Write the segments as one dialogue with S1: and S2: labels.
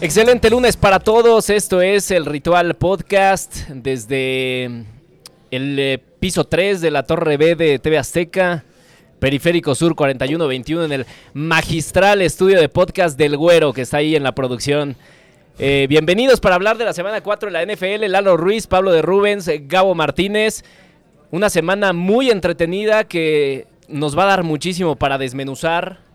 S1: Excelente lunes para todos. Esto es el Ritual Podcast desde el eh, piso 3 de la Torre B de TV Azteca, Periférico Sur 4121, en el magistral estudio de podcast del Güero que está ahí en la producción. Eh, bienvenidos para hablar de la semana 4 de la NFL. Lalo Ruiz, Pablo de Rubens, Gabo Martínez. Una semana muy entretenida que nos va a dar muchísimo para desmenuzar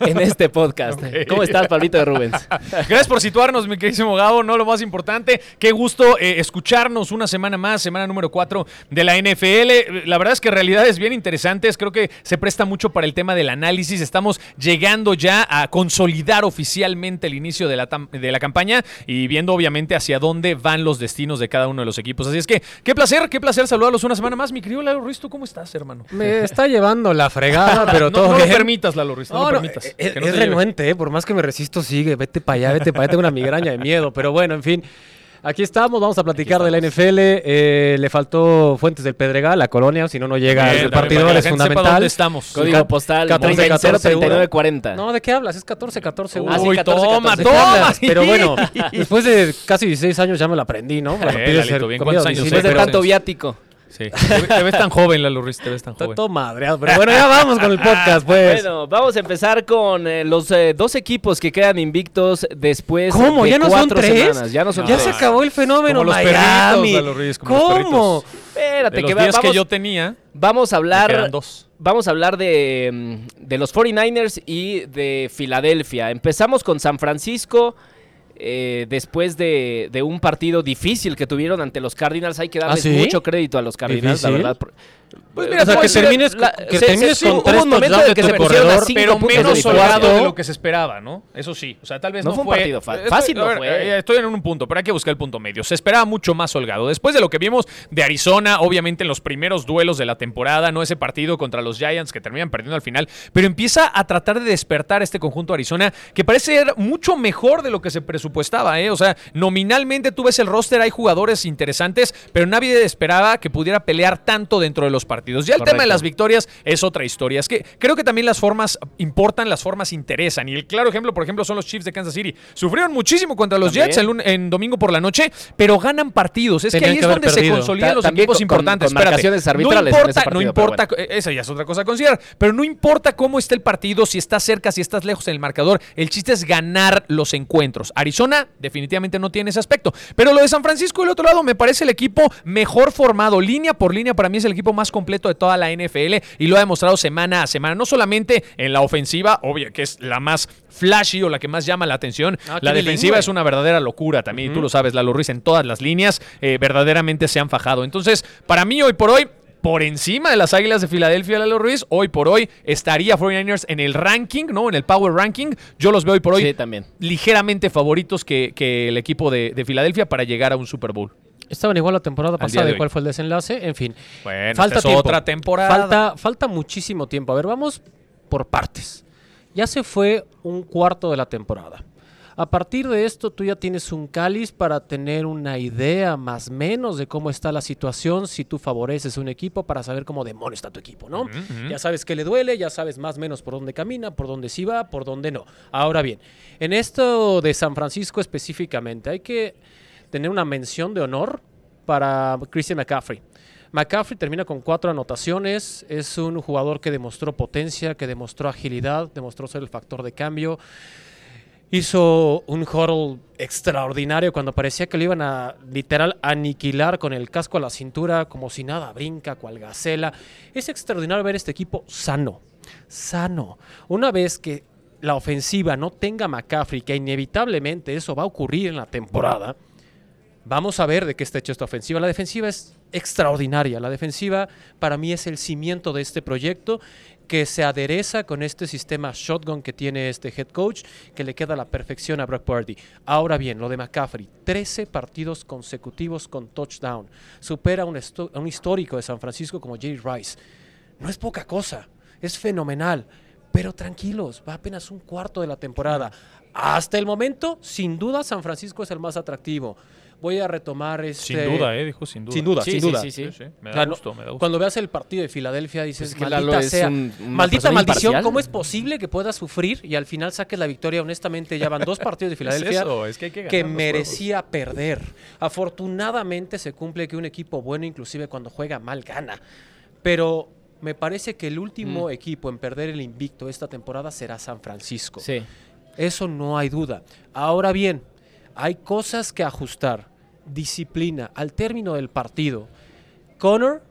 S1: en este podcast. ¿Cómo estás, Pablito de Rubens?
S2: Gracias por situarnos, mi queridísimo Gabo. No lo más importante, qué gusto eh, escucharnos una semana más, semana número 4 de la NFL. La verdad es que realidades bien interesantes. Creo que se presta mucho para el tema del análisis. Estamos llegando ya a consolidar oficialmente el inicio de la, de la campaña y viendo obviamente hacia dónde van los destinos de cada uno de los equipos. Así es que, qué placer, qué placer saludarlos una semana más. Mi querido Lalo Ruiz, cómo estás, hermano?
S3: Me está llevando la fregada, pero
S2: no,
S3: todo
S2: no
S3: bien.
S2: lo permitas, Lalo Ruiz, no, lo permitas.
S3: Es, es renuente, ¿eh? por más que me resisto, sigue, vete para allá, vete para allá, tengo una migraña de miedo, pero bueno, en fin. Aquí estamos, vamos a platicar de la NFL. Eh, le faltó Fuentes del Pedregal, la colonia, si no, no llega el
S2: para que
S3: es fundamental.
S2: dónde estamos.
S1: Código
S3: Ca-
S1: postal
S3: 14, 14,
S1: 3940.
S3: No, ¿de qué hablas? Es 14, 14,
S1: Ah, sí,
S2: Uy,
S1: 14,
S2: toma,
S1: 14.
S3: ¿De qué
S2: toma.
S3: Pero bueno, después de casi 16 años ya me la aprendí, ¿no? Cuando
S2: Eh, Lalito, bien,
S3: comida
S2: ¿cuántos
S3: a
S2: años
S1: Después de tanto viático.
S2: Sí. Te, te ves tan joven, Lalo Ruiz, te ves tan
S3: Estoy
S2: joven.
S3: todo madreado, pero bueno, ya vamos con el podcast, pues.
S1: Bueno, vamos a empezar con eh, los eh, dos equipos que quedan invictos después
S3: ¿Cómo?
S1: de
S3: ¿Ya no son
S1: cuatro
S3: tres?
S1: semanas. Ya no son
S3: ya
S1: tres.
S3: se acabó el fenómeno
S2: Como los
S3: Miami.
S2: perritos, Lalo Ruiz, como los
S3: ¿Cómo?
S2: perritos.
S1: Espérate,
S2: De los
S1: que va-
S2: días
S1: vamos,
S2: que yo tenía,
S1: vamos a
S2: me
S1: hablar
S2: quedan dos.
S1: Vamos a hablar de, mm, de los 49ers y de Filadelfia. Empezamos con San Francisco. Eh, después de, de un partido difícil que tuvieron ante los Cardinals, hay que darles
S3: ¿Ah, sí?
S1: mucho crédito a los Cardinals, la verdad.
S3: Pues mira, o sea, que termines, que termines con
S1: hubo
S3: tres
S1: un momento
S3: touchdowns
S1: en que
S3: de
S1: se
S3: corredor,
S1: cinco
S2: pero menos
S1: de
S2: holgado
S1: diferencia.
S2: de lo que se esperaba, ¿no? Eso sí. O sea, tal vez
S1: No
S2: no,
S1: fue un partido fa-
S2: Estoy-
S1: fácil no
S2: a ver,
S1: fue.
S2: eh, Estoy en un punto, pero hay que buscar el punto medio. Se esperaba mucho más holgado. Después de lo que vimos de Arizona, obviamente en los primeros duelos de la temporada, no ese partido contra los Giants que terminan perdiendo al final, pero empieza a tratar de despertar este conjunto de Arizona que parece ser mucho mejor de lo que se presupuestaba, ¿eh? O sea, nominalmente tú ves el roster, hay jugadores interesantes, pero nadie esperaba que pudiera pelear tanto dentro de los partidos. Ya el tema de las victorias es otra historia. Es que creo que también las formas importan, las formas interesan. Y el claro ejemplo, por ejemplo, son los Chiefs de Kansas City. Sufrieron muchísimo contra los
S1: También.
S2: Jets en, domingo por la noche, pero ganan partidos. Es
S3: Tenían
S2: que ahí
S3: que
S2: es donde se consolidan
S1: Ta-
S2: los equipos
S1: con-
S2: importantes.
S1: con
S2: Espérate.
S1: marcaciones arbitrales
S2: no importa,
S1: partido,
S2: no importa, esa ya es otra cosa a considerar. Pero no importa cómo esté el partido, si estás cerca, si estás lejos en el marcador. El chiste es ganar los encuentros. Arizona definitivamente no tiene ese aspecto. Pero lo de San Francisco, del otro lado, me parece el equipo mejor formado. Línea por línea, para mí es el equipo más completo de toda la NFL y lo ha demostrado semana a semana. No solamente en la ofensiva, obvio que es la más flashy o la que más llama la atención. La defensiva
S3: bilingüe.
S2: es una verdadera locura también. y Tú lo sabes, Lalo Ruiz en todas las líneas eh, verdaderamente se han fajado. Entonces, para mí, hoy por hoy. Por encima de las Águilas de Filadelfia, Lalo Ruiz, hoy por hoy estaría 49ers en el ranking, ¿no? En el Power Ranking. Yo los veo hoy por hoy
S1: Sí, también.
S2: ligeramente favoritos que, que el equipo de, de Filadelfia para llegar a un Super Bowl.
S3: Estaban igual la temporada pasada
S2: de
S3: de cuál fue el desenlace, en fin.
S2: Bueno,
S3: falta
S2: esta es
S3: tiempo.
S2: otra temporada.
S3: Falta, falta muchísimo tiempo. A ver, vamos por partes. Ya se fue un cuarto de la temporada. A partir de esto, tú ya tienes un cáliz para tener una idea más o menos de cómo está la situación, si tú favoreces un equipo para saber cómo demonio está tu equipo, ¿no? Ya sabes qué le duele, ya sabes más o menos por dónde camina, por dónde sí va, por dónde no. Ahora bien, en esto de San Francisco específicamente, hay que tener una mención de honor para Christian McCaffrey. McCaffrey termina con cuatro anotaciones, es un jugador que demostró potencia, que demostró agilidad, demostró ser el factor de cambio. Hizo un huddle extraordinario cuando parecía que lo iban a literal aniquilar con el casco a la cintura, como si nada, brinca, cual gacela. Es extraordinario ver este equipo sano, sano. Una vez que la ofensiva no tenga McCaffrey, que inevitablemente eso va a ocurrir en la temporada, Vamos a ver de qué está hecha esta ofensiva. La defensiva es extraordinaria. La defensiva para mí es el cimiento de este proyecto que se adereza con este sistema shotgun que tiene este head coach, que le queda a la perfección a Brock Purdy. Ahora bien, lo de McCaffrey, 13 partidos consecutivos con touchdown. Supera un, a un histórico de San Francisco como Jerry Rice. No es poca cosa, es fenomenal. Pero tranquilos, va apenas un cuarto de la temporada. Hasta el momento, sin duda, San Francisco es el más atractivo. Voy a retomar este...
S2: Sin duda, ¿eh? Dijo sin duda.
S3: Sin duda,
S1: Sí,
S3: sin
S1: sí,
S3: duda.
S1: sí, sí.
S2: Me
S3: O
S2: da
S3: sea,
S2: gusto, me da gusto.
S3: Cuando veas el partido de Filadelfia dices,
S1: Es que
S3: maldita
S1: Lalo es
S3: sea,
S1: un-
S3: maldita maldición,
S1: imparcial.
S3: ¿cómo es posible que puedas sufrir y al final saques la victoria? Honestamente, ya van dos partidos de
S2: Es
S3: Filadelfia
S2: eso, es que hay que ganar
S3: que
S2: los
S3: merecía perder. Afortunadamente se cumple que un equipo bueno, inclusive cuando juega mal, gana. Pero me parece que el último
S1: Mm.
S3: equipo en perder el invicto esta temporada será San Francisco.
S1: Sí.
S3: Eso no hay duda. Ahora bien, hay cosas que ajustar. Disciplina. Al término del partido, Connor,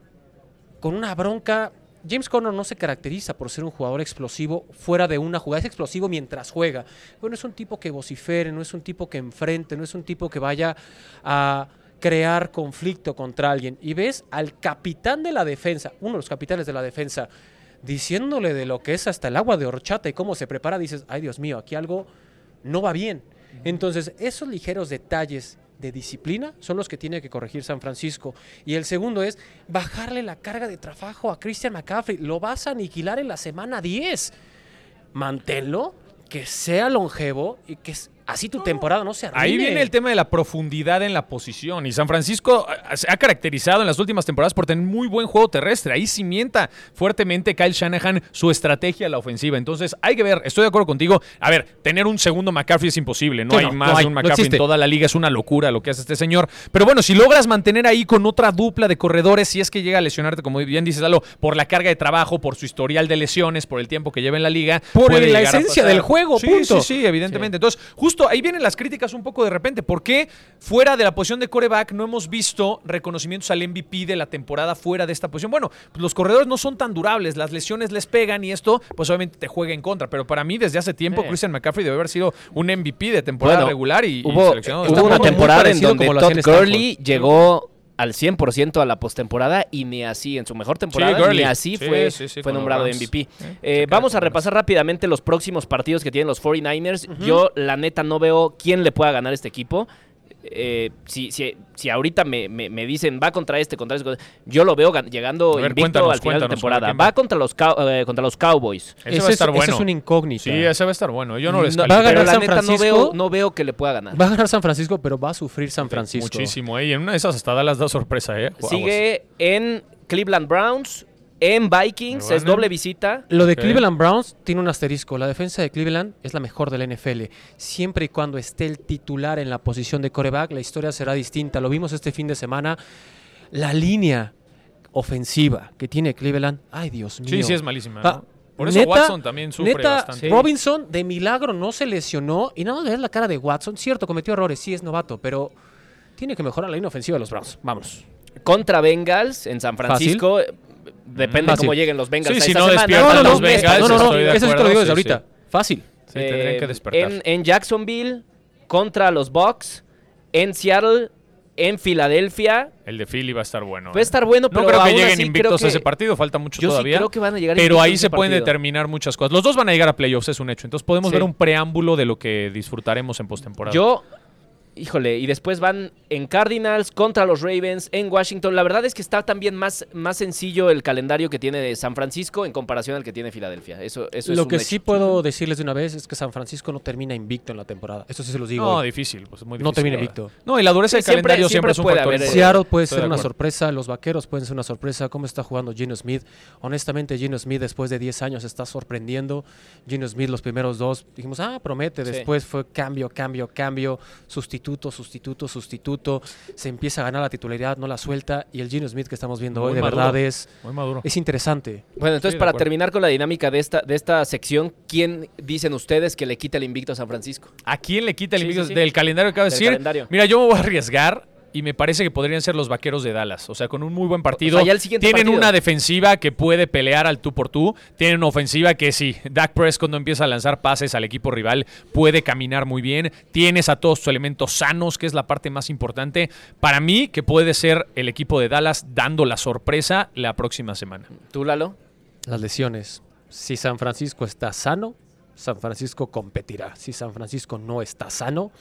S3: con una bronca. James Connor no se caracteriza por ser un jugador explosivo fuera de una jugada. Es explosivo mientras juega. Bueno, es un tipo que vocifere, no es un tipo que enfrente, no es un tipo que vaya a crear conflicto contra alguien. Y ves al capitán de la defensa, uno de los capitanes de la defensa, diciéndole de lo que es hasta el agua de horchata y cómo se prepara, dices, ay Dios mío, aquí algo no va bien. Entonces, esos ligeros detalles de disciplina son los que tiene que corregir San Francisco. Y el segundo es bajarle la carga de trabajo a Christian McCaffrey. Lo vas a aniquilar en la semana 10. Manténlo, que sea longevo y que así tu temporada no se arruine.
S2: Ahí viene el tema de la profundidad en la posición. Y San Francisco eh, se ha caracterizado en las últimas temporadas por tener muy buen juego terrestre. Ahí cimienta fuertemente Kyle Shanahan su estrategia a la ofensiva. Entonces, hay que ver, estoy de acuerdo contigo. A ver, tener un segundo McCaffrey es imposible. No
S3: Sí,
S2: hay
S3: no,
S2: más
S3: no hay,
S2: de un
S3: no
S2: McCaffrey en toda la liga. Es una locura lo que hace este señor. Pero bueno, si logras mantener ahí con otra dupla de corredores, si es que llega a lesionarte, como bien dices, Lalo, por la carga de trabajo, por su historial de lesiones, por el tiempo que lleva en la liga.
S3: Por
S2: puede
S3: la esencia del juego,
S2: Sí,
S3: punto.
S2: Sí, sí, evidentemente. Entonces, justo ahí vienen las críticas un poco de repente. ¿Por qué fuera de la posición de coreback no hemos visto reconocimientos al MVP de la temporada fuera de esta posición? Bueno, pues los corredores no son tan durables, las lesiones les pegan y esto, pues obviamente te juega en contra. Pero para mí, desde hace tiempo,
S1: Sí.
S2: Christian McCaffrey debe haber sido un MVP de temporada
S1: Bueno,
S2: regular y, y
S1: Hubo,
S2: seleccionado.
S1: hubo
S2: Está
S1: una temporada en donde Todd. Gurley llegó al 100% a la postemporada y ni así, en su mejor temporada, ni así
S2: Sí,
S1: fue,
S2: sí,
S1: fue nombrado. MVP. Eh, vamos a repasar rápidamente los próximos partidos que tienen los 49ers. Yo, la neta, no veo quién le pueda ganar este equipo. Eh, si, si, si ahorita me, me- me dicen va contra este, contra este, yo lo veo gan- llegando
S2: ver,
S1: invicto
S2: cuéntanos,
S1: al final de temporada.
S2: ¿quién
S1: Va, contra, los cow- eh, contra los Cowboys.
S2: Ese va a
S3: es-
S2: estar
S3: ese
S2: bueno.
S3: es una incógnita.
S2: Sí, ese va a estar bueno. Yo no,
S1: No,
S2: les
S3: va a ganar
S1: la
S3: San
S1: neta no
S3: Francisco.
S1: veo, no veo que le pueda ganar.
S3: Va a ganar San Francisco, pero va a sufrir San Francisco.
S2: Muchísimo, ¿eh? Y en una de esas hasta Dallas da sorpresa, ¿eh?
S1: Sigue en Cleveland Browns, en Vikings, es doble visita.
S3: Lo de. Cleveland Browns tiene un asterisco. La defensa de Cleveland es la mejor del NFL. Siempre y cuando esté el titular en la posición de coreback, la historia será distinta. Lo vimos este fin de semana. La línea ofensiva que tiene Cleveland, ay Dios mío.
S2: Sí, sí, es malísima.
S3: Ah,
S2: ¿no? Por eso
S3: neta-
S2: Watson también sufre
S3: neta,
S2: bastante.
S3: Robinson de milagro no se lesionó y nada más ver la cara de Watson. Cierto, cometió errores, sí es novato, pero tiene que mejorar la línea ofensiva de los Browns. Vámonos.
S1: Contra Bengals en San Francisco. Depende
S3: Fácil.
S1: cómo lleguen los Bengals.
S2: Sí,
S1: a
S2: si
S1: esta
S2: no
S1: semana.
S2: despiertan
S3: No, no,
S2: los
S3: no,
S2: Bengals,
S3: no, no, no,
S2: estoy de
S3: eso sí te lo digo desde
S2: sí,
S3: ahorita. Fácil.
S2: Sí, tendrían que despertar.
S1: En, en Jacksonville, contra los Bucks, en Seattle, en Filadelfia.
S2: El de Philly va a estar bueno.
S1: Va a
S2: ¿eh?
S1: estar bueno,
S2: No
S1: pero
S2: creo que
S1: aún
S2: lleguen
S1: así
S2: invictos a ese partido, falta mucho
S1: Yo sí
S2: todavía.
S1: creo que van a llegar
S2: pero ahí se pueden
S1: partido.
S2: determinar muchas cosas. Los dos van a llegar a playoffs, es un hecho. Entonces podemos
S1: Sí.
S2: ver un preámbulo de lo que disfrutaremos en postemporada.
S1: Yo, híjole, y después van en Cardinals contra los Ravens, en Washington. La verdad es que está también más, más sencillo el calendario que tiene de San Francisco en comparación al que tiene Filadelfia. Eso, eso es
S3: Lo
S1: un
S3: que
S1: hecho.
S3: sí puedo decirles de una vez es que San Francisco no termina invicto en la temporada. Eso sí se los digo.
S2: no, difícil, pues muy difícil.
S3: No termina invicto.
S2: No, y la dureza
S1: Sí,
S2: del calendario
S1: siempre-
S2: siempre, es un
S1: siempre
S2: factor. importante.
S3: Seattle puede
S2: Estoy
S3: ser una sorpresa, los vaqueros pueden ser una sorpresa. ¿Cómo está jugando Gino Smith? Honestamente, Gino Smith después de 10 años está sorprendiendo. Gino Smith los primeros dos dijimos, ah, promete.
S1: Sí.
S3: Después fue cambio, cambio, cambio, sustituto, sustituto, sustituto. Se empieza a ganar la titularidad, no la suelta. Y el Gino Smith que estamos viendo
S2: Muy
S3: hoy, de verdad, es,
S2: Muy maduro.
S3: es interesante.
S1: Bueno, entonces
S2: Sí,
S1: para terminar con la dinámica de esta, de esta sección, ¿quién dicen ustedes que le quita el invicto a San Francisco?
S2: ¿A quién le quita el
S1: Sí,
S2: invicto
S1: sí, sí.
S2: del calendario que acabo de decir?
S1: calendario.
S2: Mira, yo me voy a arriesgar y me parece que podrían ser los vaqueros de Dallas. O sea, con un muy buen partido.
S1: O sea, ya el siguiente
S2: Tienen
S1: partido.
S2: una defensiva que puede pelear al tú por tú. Tienen una ofensiva que sí, Dak Prescott cuando empieza a lanzar pases al equipo rival puede caminar muy bien. Tienes a todos tus elementos sanos, que es la parte más importante. Para mí, que puede ser el equipo de Dallas dando la sorpresa la próxima semana.
S1: ¿Tú, Lalo?
S3: Las lesiones. Si San Francisco está sano, San Francisco competirá. Si San Francisco no está sano,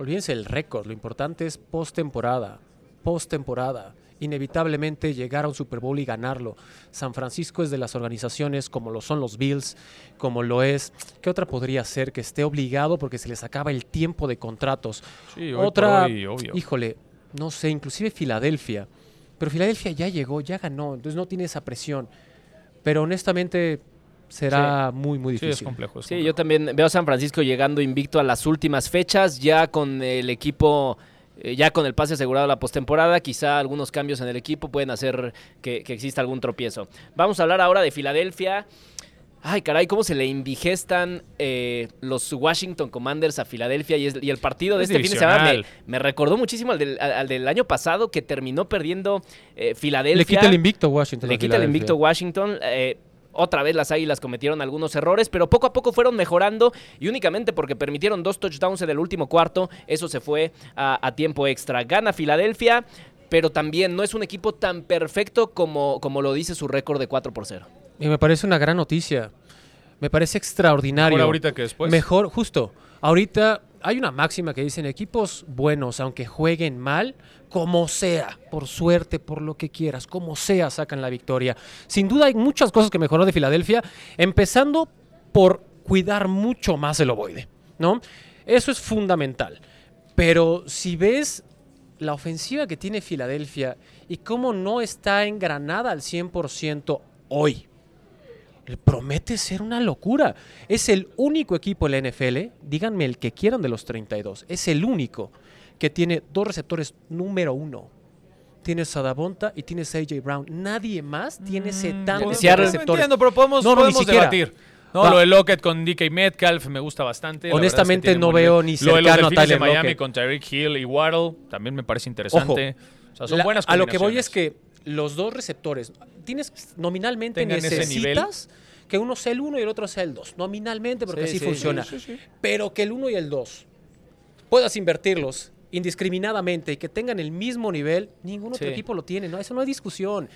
S3: olvídense el récord. Lo importante es postemporada. Postemporada. Inevitablemente llegar a un Super Bowl y ganarlo. San Francisco es de las organizaciones como lo son los Bills, como lo es. ¿Qué otra podría ser que esté obligado porque se les acaba el tiempo de contratos?
S2: Sí, hoy
S3: otra,
S2: hoy, obvio.
S3: híjole, no sé, inclusive Filadelfia. Pero Filadelfia ya llegó, ya ganó, entonces no tiene esa presión. Pero honestamente será muy, muy
S2: Sí,
S3: difícil.
S2: es complejo. es
S1: Sí,
S2: complejo.
S1: yo también veo a San Francisco llegando invicto a las últimas fechas, ya con el equipo, eh, ya con el pase asegurado a la postemporada, quizá algunos cambios en el equipo pueden hacer que, que exista algún tropiezo. Vamos a hablar ahora de Filadelfia. Ay, caray, cómo se le indigestan eh, los Washington Commanders a Filadelfia y, es- y el partido de
S2: Es
S1: este fin de semana me, recordó muchísimo al del, al- al del año pasado que terminó perdiendo eh, Filadelfia.
S3: Le quita el invicto Washington.
S1: Le quita el invicto Washington. eh, otra vez las Águilas cometieron algunos errores, pero poco a poco fueron mejorando y únicamente porque permitieron dos touchdowns en el último cuarto, eso se fue a, a tiempo extra. Gana Filadelfia, pero también no es un equipo tan perfecto como, como lo dice su récord de 4 por 0.
S3: Y me parece una gran noticia. Me parece extraordinario.
S2: Mejor ahorita que después.
S3: Mejor, justo. Ahorita hay una máxima que dicen equipos buenos, aunque jueguen mal, como sea, por suerte, por lo que quieras, como sea, sacan la victoria. Sin duda hay muchas cosas que mejoró de Filadelfia, empezando por cuidar mucho más el ovoide, ¿no? Eso es fundamental. Pero si ves la ofensiva que tiene Filadelfia y cómo no está engranada al 100% hoy, promete ser una locura. Es el único equipo en la NFL, díganme el que quieran de los 32, es el único que tiene dos receptores número uno. Tienes a Davonta y tienes a AJ Brown. Nadie más tiene ese tándem de
S1: Seattle-
S3: receptores.
S2: Entiendo, pero podemos,
S3: No, no,
S2: podemos debatir. No,
S3: Va.
S2: lo de Lockett con DK Metcalf me gusta bastante. es que
S3: Honestamente, no veo ni
S2: Lo de los
S3: cercano a
S2: Delfines de
S3: Tyler
S2: Miami
S3: Lockett.
S2: con Tyreek Hill y Waddle también me parece interesante. O sea, son
S3: La-
S2: buenas
S3: a lo que voy es que los dos receptores, tienes nominalmente
S2: Tengan
S3: necesitas que uno sea el uno y el otro sea el dos. Nominalmente, porque
S1: Sí,
S3: así
S1: sí,
S3: funciona.
S2: sí.
S3: Pero que el uno y el dos puedas invertirlos indiscriminadamente y que tengan el mismo nivel, ningún otro equipo lo tiene. No, eso no hay discusión.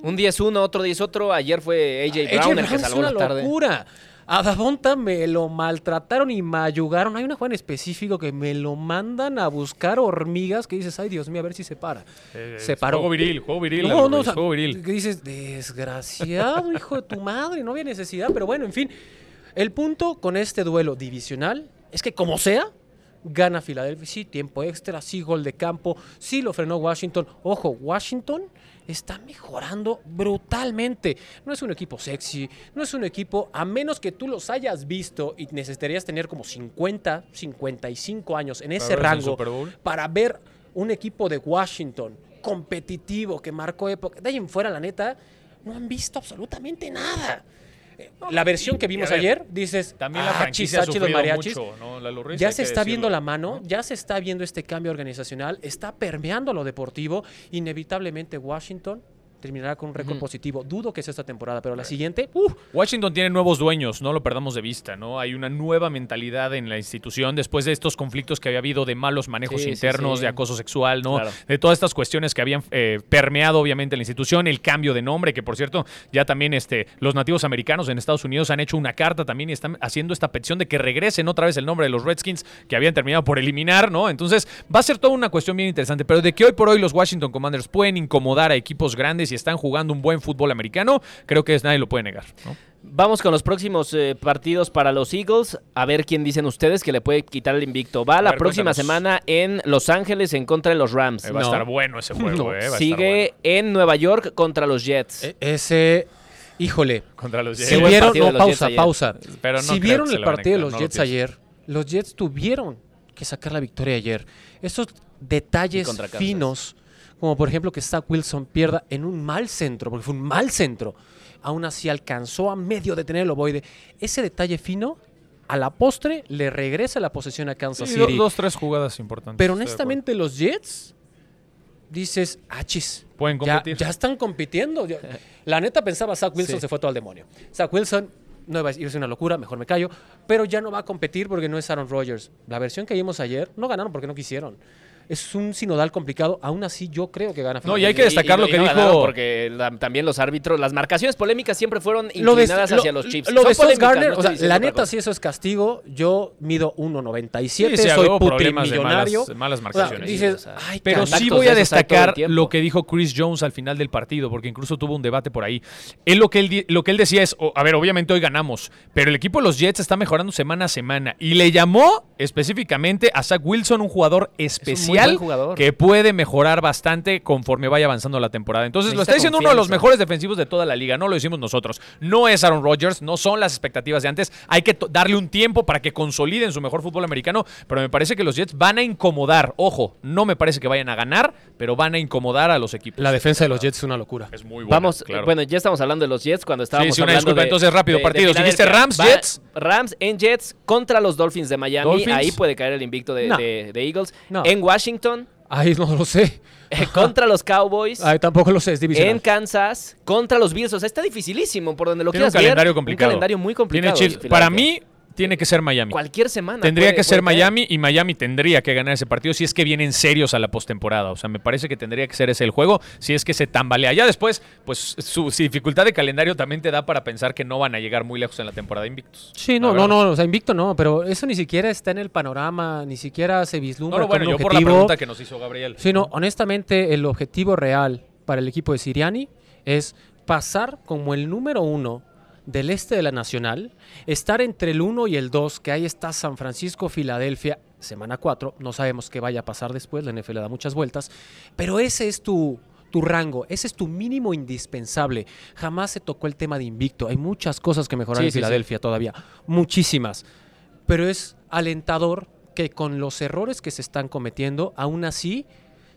S1: Un día es uno, otro día es otro. Ayer fue AJ
S3: AJ
S1: Brown el que
S3: Brown es una
S1: la tarde.
S3: locura. A Davonta me lo maltrataron y mayugaron. Hay una jugada en específico que me lo mandan a buscar hormigas que dices, ay Dios mío, a ver si se para.
S2: Eh,
S3: se paró.
S2: Juego viril, juego viril.
S3: No, no, o
S2: Ruiz,
S3: sea,
S2: juego viril.
S3: que dices, desgraciado, hijo de tu madre, no había necesidad, pero bueno, en fin. El punto con este duelo divisional es que como sea, gana Filadelfia, sí, tiempo extra, sí, gol de campo, sí lo frenó Washington. Ojo, Washington está mejorando brutalmente. No es un equipo sexy, no es un equipo, a menos que tú los hayas visto y necesitarías tener como 50, 55 años en ese rango para ver un equipo de Washington competitivo que marcó época. De ahí en fuera, la neta, no han visto absolutamente nada. La versión que vimos
S2: ver,
S3: ayer, dices,
S2: También la
S3: "Ah,
S2: franquicia ha
S3: chis, chidos
S2: sufrido
S3: mariachis".
S2: mucho, ¿no?
S3: Ya se está viendo la mano,
S2: ¿no?
S3: ya se está viendo este cambio organizacional, está permeando lo deportivo. Inevitablemente Washington terminará con un récord positivo. Dudo que sea esta temporada, pero la siguiente, ¡uh!
S2: Washington tiene nuevos dueños, no lo perdamos de vista, ¿no? Hay una nueva mentalidad en la institución después de estos conflictos que había habido de malos manejos
S1: Sí, sí,
S2: internos,
S1: sí.
S2: de acoso sexual, ¿no?
S1: Claro.
S2: De todas estas cuestiones que habían eh, permeado obviamente la institución, el cambio de nombre, que por cierto, ya también este, los nativos americanos en Estados Unidos han hecho una carta también y están haciendo esta petición de que regresen otra vez el nombre de los Redskins que habían terminado por eliminar, ¿no? Entonces va a ser toda una cuestión bien interesante, pero de que hoy por hoy los Washington Commanders pueden incomodar a equipos grandes y están jugando un buen fútbol americano, creo que es, nadie lo puede negar, ¿no?
S1: Vamos con los próximos eh, partidos para los Eagles. A ver quién dicen ustedes que le puede quitar el invicto. Va la
S2: ver,
S1: próxima
S2: cuéntanos.
S1: semana en Los Ángeles en contra de los Rams.
S2: Eh, va a
S3: No.
S2: estar bueno ese juego,
S3: No.
S2: eh, va a estar
S1: Sigue en Nueva York contra los Jets.
S3: E- ese, híjole,
S2: contra los
S3: si
S2: Jets.
S1: Buen
S3: vieron, no, pausa, pausa.
S2: Pero no
S3: si vieron el
S2: a
S3: partido de los
S2: lo
S3: Jets ayer, los Jets tuvieron que sacar la victoria ayer. Esos detalles
S1: Kansas.
S3: Como por ejemplo que Zach Wilson pierda en un mal centro, porque fue un mal centro, aún así alcanzó a medio detener el ovoide. Ese detalle fino, a la postre, le regresa la posesión a Kansas
S2: Sí,
S3: City.
S2: dos, tres jugadas importantes.
S3: Pero
S2: de
S3: honestamente los Jets dices, achis.
S2: Pueden competir.
S3: ya están compitiendo. Ya- La neta pensaba, Zach Wilson
S1: Sí.
S3: se fue todo al demonio. Zach Wilson no iba a iba a ser una locura, mejor me callo, pero ya no va a competir porque no es Aaron Rodgers. La versión que vimos ayer no ganaron porque no quisieron. Es un sinodal complicado, aún así yo creo que gana.
S2: No, y hay que destacar
S1: y-
S2: lo
S1: y
S2: que
S1: no
S2: dijo-
S1: Porque la- también los árbitros, las marcaciones polémicas siempre fueron
S3: Lo de,
S1: inclinadas
S3: lo-
S1: hacia los Chiefs.
S3: lo
S1: Son
S3: de Gardner,
S1: no
S3: o sea, la neta, si eso es castigo, yo mido 1.97,
S2: Sí, sí,
S3: soy
S2: de
S3: putrimillonario.
S2: malas- malas
S3: O sea,
S2: marcaciones.
S3: dices,
S1: O sea,
S3: ay,
S2: Pero sí voy a destacar lo que dijo Chris Jones al final del partido, porque incluso tuvo un debate por ahí. Él lo que él, lo que él decía es, a ver, obviamente hoy ganamos, pero el equipo de los Jets está mejorando semana a semana. Y le llamó específicamente a Zach Wilson un jugador especial que puede mejorar bastante conforme vaya avanzando la temporada. Entonces lo está diciendo uno de los mejores defensivos de toda la liga, no lo decimos nosotros. No es Aaron Rodgers, no son las expectativas de antes. Hay que darle un tiempo para que consoliden su mejor fútbol americano, pero me parece que los Jets van a incomodar. Ojo, no me parece que vayan a ganar, pero van a incomodar a los equipos.
S3: La defensa de los Jets es una locura.
S2: es muy buena.
S1: Vamos,
S2: claro.
S1: bueno, ya estamos hablando de los Jets cuando estábamos
S2: sí, una
S1: hablando
S2: disculpa.
S1: de-
S2: Entonces, rápido,
S1: de- de
S2: partidos. Dijiste
S1: Filadelfia.
S2: Rams,
S1: Va-
S2: Jets.
S1: Rams en Jets contra los Dolphins de Miami.
S2: Dolphins.
S1: Ahí puede caer el invicto de,
S3: No.
S1: de- de Eagles.
S3: No.
S1: En Washington
S3: Ay, no lo sé.
S1: eh, contra los Cowboys.
S3: Ay, tampoco lo sé, es divisional.
S1: en Kansas contra los Bills. O sea, está dificilísimo por donde lo
S2: Tiene un
S1: quieras ver.
S2: calendario complicado.
S1: Un calendario muy complicado.
S2: Para mí, tiene que ser Miami.
S1: cualquier semana.
S2: Tendría
S1: puede-
S2: que ser
S1: caer.
S2: Miami y Miami tendría que ganar ese partido si es que vienen serios a la postemporada. O sea, me parece que tendría que ser ese el juego si es que se tambalea. Ya después, pues su, su dificultad de calendario también te da para pensar que no van a llegar muy lejos en la temporada invictos.
S3: Sí, no, no, no, o sea, invicto no, pero eso ni siquiera está en el panorama, ni siquiera se vislumbra
S2: no, bueno,
S3: como
S2: yo
S3: un
S2: por la
S3: objetivo.
S2: pregunta que nos hizo Gabriel.
S3: Sí, no, honestamente, el objetivo real para el equipo de Siriani es pasar como el número uno del este de la Nacional, estar entre el 1 y el 2, que ahí está San Francisco, Filadelfia, semana 4, no sabemos qué vaya a pasar después, la NFL da muchas vueltas, pero ese es tu, tu rango, ese es tu mínimo indispensable. Jamás se tocó el tema de invicto, hay muchas cosas que mejorar
S1: Sí,
S3: en
S1: sí, sí.
S3: Filadelfia todavía, muchísimas, pero es alentador que con los errores que se están cometiendo, aún así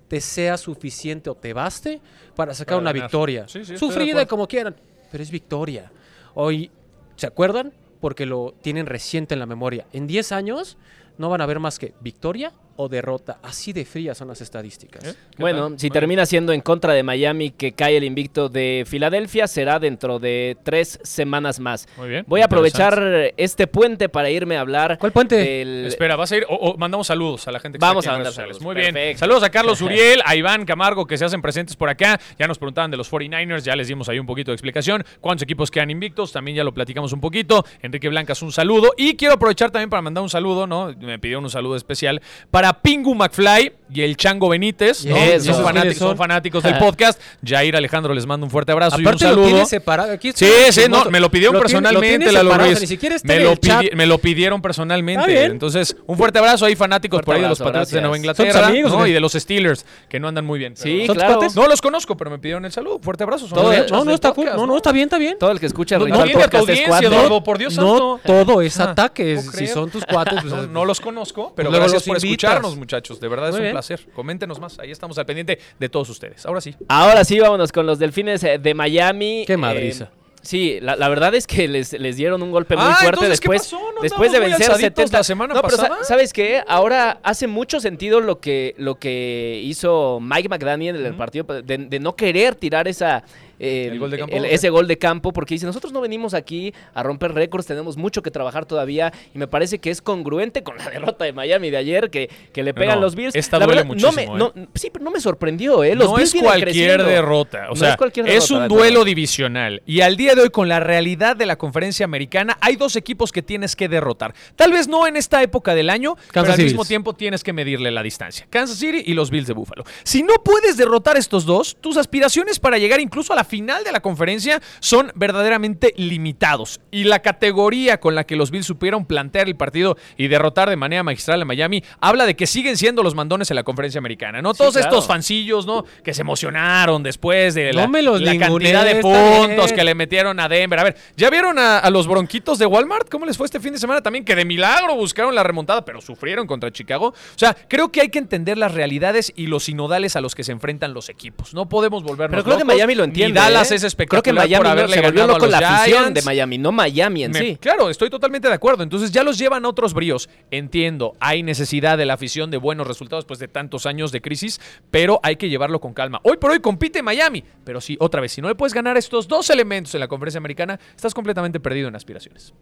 S3: te sea suficiente o te baste para sacar
S2: Para
S3: una
S2: ganar.
S3: victoria. Sufrida como quieran, pero es victoria. Hoy, ¿se acuerdan? Porque lo tienen reciente en la memoria. En 10 años no van a ver más que victoria o derrota. Así de frías son las estadísticas.
S2: ¿Eh? ¿Qué
S1: Bueno,
S2: tal?
S1: si termina siendo en contra de Miami que cae el invicto de Filadelfia, será dentro de tres semanas más.
S2: Muy bien,
S1: Voy a aprovechar este puente para irme a hablar.
S3: ¿Cuál puente?
S1: del-
S2: Espera, vas a ir o, o mandamos saludos a la gente que
S1: Vamos
S2: está
S1: a
S2: aquí en
S1: mandar saludos.
S2: Muy bien. Saludos a Carlos Uriel, a Iván Camargo que se hacen presentes por acá. Ya nos preguntaban de los 49ers, ya les dimos ahí un poquito de explicación. ¿Cuántos equipos quedan invictos? También ya lo platicamos un poquito. Enrique Blancas, un saludo. Y quiero aprovechar también para mandar un saludo, ¿no? Me pidieron un saludo especial para Pingu McFly y el Chango Benítez. ¿no?
S1: Eso.
S2: Son,
S1: ¿Esos
S2: fanáticos,
S3: quiénes son?
S2: son fanáticos del podcast. Jair Alejandro les mando un fuerte abrazo y un
S3: Aparte lo
S2: saludo.
S3: tiene separado. Aquí
S2: Sí, sí, no, me lo pidieron
S3: Lo tiene- lo
S2: personalmente,
S3: tiene
S2: Lalo
S3: separado, o
S2: Ruiz.
S3: sea, ni siquiera está
S2: me,
S3: en
S2: lo pidi- me lo pidieron personalmente.
S3: Está bien.
S2: Entonces, un fuerte abrazo ahí, fanáticos
S1: Fuerte
S2: por ahí de los Patriotas de. Nueva
S3: ¿Son
S2: Inglaterra
S3: amigos
S2: ¿no? y de los Steelers, que no andan muy bien.
S1: Sí,
S2: pero-
S3: ¿Son tus
S1: claro.
S3: cuates?
S2: No los conozco, pero me pidieron el saludo. Fuerte abrazo. Son
S1: Todo- no,
S3: No, está
S2: podcast,
S3: No, no, está bien, está bien.
S1: Todo el que escucha el
S2: No, no tiene tu
S1: Podcast es
S2: audiencia,
S1: cuate.
S2: Eduardo, por Dios
S3: no
S2: santo.
S3: todo es ataque.
S2: ¿puedo
S3: Si son tus cuates, pues,
S2: No, los conozco, pero
S3: luego
S2: gracias
S3: los
S2: por
S3: invitas.
S2: Escucharnos, muchachos. De verdad es
S3: Muy
S2: un
S3: bien.
S2: placer. Coméntenos más. Ahí estamos al pendiente de todos ustedes. Ahora sí.
S1: Ahora sí, vámonos con los Delfines eh, de Miami.
S3: Qué
S1: Eh,
S3: madriza.
S1: sí, la, la verdad es que les, les dieron un golpe muy
S2: Ah,
S1: fuerte
S2: entonces, ¿qué
S1: después,
S2: pasó? ¿No
S1: después de vencer
S2: alzaditos
S1: 70.
S2: la semana
S1: no, pero? ¿sabes qué? Ahora hace mucho sentido lo que, lo que hizo Mike McDaniel en el partido de, de no querer tirar esa eh,
S2: ¿El gol de campo?
S1: el- ese gol de campo porque dice, nosotros no venimos aquí a romper récords, tenemos mucho que trabajar todavía y me parece que es congruente con la derrota de Miami de ayer que, que le pegan
S2: No,
S1: los Bills.
S2: esta
S1: La
S2: duele
S1: verdad, no me-
S2: muchísimo,
S1: no- sí, pero no me sorprendió, ¿eh? Los
S2: no
S1: Bills
S2: es cualquier derrota. O
S1: No
S2: sea,
S1: es cualquier
S2: es
S1: derrota,
S2: un
S1: de
S2: duelo divisional. Y al día de hoy, con la realidad de la conferencia americana, hay dos equipos que tienes que derrotar. Tal vez no en esta época del año, pero al
S3: City
S2: mismo tiempo tienes que medirle la distancia. Kansas City y los Bills de Buffalo. Si no puedes derrotar estos dos, tus aspiraciones para llegar incluso a la final de la conferencia son verdaderamente limitados. Y la categoría con la que los Bills supieron plantear el partido y derrotar de manera magistral a Miami habla de que siguen siendo los mandones en la conferencia americana. No todos
S1: claro.
S2: estos fancillos, ¿no? Que se emocionaron después de la,
S3: No
S2: cantidad de puntos
S3: bien.
S2: que le metieron a Denver. A ver, ¿ya vieron a, a los bronquitos de Walmart? ¿Cómo les fue este fin de semana también que de milagro buscaron la remontada, pero sufrieron contra Chicago. O sea, creo que hay que entender las realidades y los sinodales a los que se enfrentan los equipos. No podemos volvernos
S1: Pero creo que. Miami lo entiende.
S2: Dallas
S1: ¿eh?
S2: es espectacular
S1: Creo que Miami
S2: por
S1: no-
S2: haberle
S1: se volvió
S2: ganado a
S1: loco la afición de Miami, no Miami en
S2: Me-
S1: sí.
S2: Claro, estoy totalmente de acuerdo. Entonces ya los llevan a otros bríos. Entiendo, hay necesidad de la afición de buenos resultados después de tantos años de crisis, pero hay que llevarlo con calma. Hoy por hoy compite Miami, pero sí, otra vez, si no le puedes ganar estos dos elementos en la conferencia americana, estás completamente perdido en aspiraciones.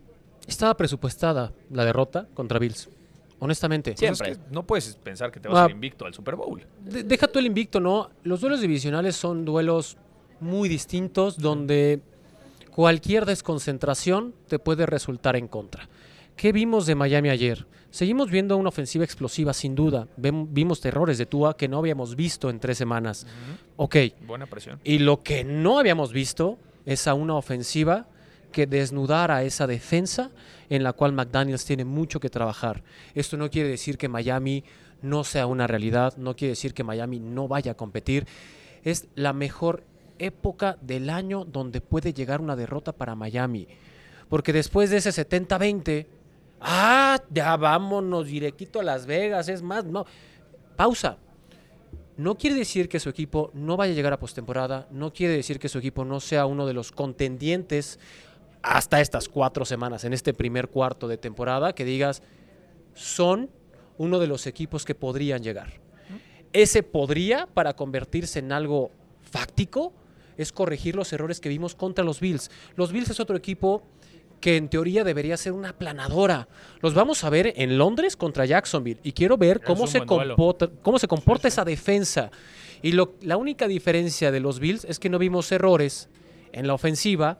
S3: Estaba presupuestada la derrota contra Bills. Honestamente.
S2: Pues es
S1: Siempre.
S2: que no puedes pensar que te vas a
S3: Ah.
S2: ir invicto al Super Bowl.
S3: De- deja tú el invicto, ¿no? Los duelos divisionales son duelos muy distintos donde cualquier desconcentración te puede resultar en contra. ¿Qué vimos de Miami ayer? Seguimos viendo una ofensiva explosiva, sin duda. Vimos terrores de Tua que no habíamos visto en tres semanas. Ok.
S2: Buena presión.
S3: Y lo que no habíamos visto es a una ofensiva que desnudara esa defensa en la cual McDaniels tiene mucho que trabajar. Esto no quiere decir que Miami no sea una realidad, no quiere decir que Miami no vaya a competir. Es la mejor época del año donde puede llegar una derrota para Miami. Porque después de ese 70-20, ah, ya vámonos directito a Las Vegas, es más, no. Pausa. No quiere decir que su equipo no vaya a llegar a postemporada, no quiere decir que su equipo no sea uno de los contendientes hasta estas cuatro semanas, en este primer cuarto de temporada, que digas, son uno de los equipos que podrían llegar. Ese podría, para convertirse en algo fáctico, es corregir los errores que vimos contra los Bills. Los Bills es otro equipo que en teoría debería ser una planadora. Los vamos a ver en Londres contra Jacksonville y quiero ver cómo se, comporta, cómo se comporta esa defensa. Y lo- la única diferencia de los Bills es que no vimos errores en la ofensiva,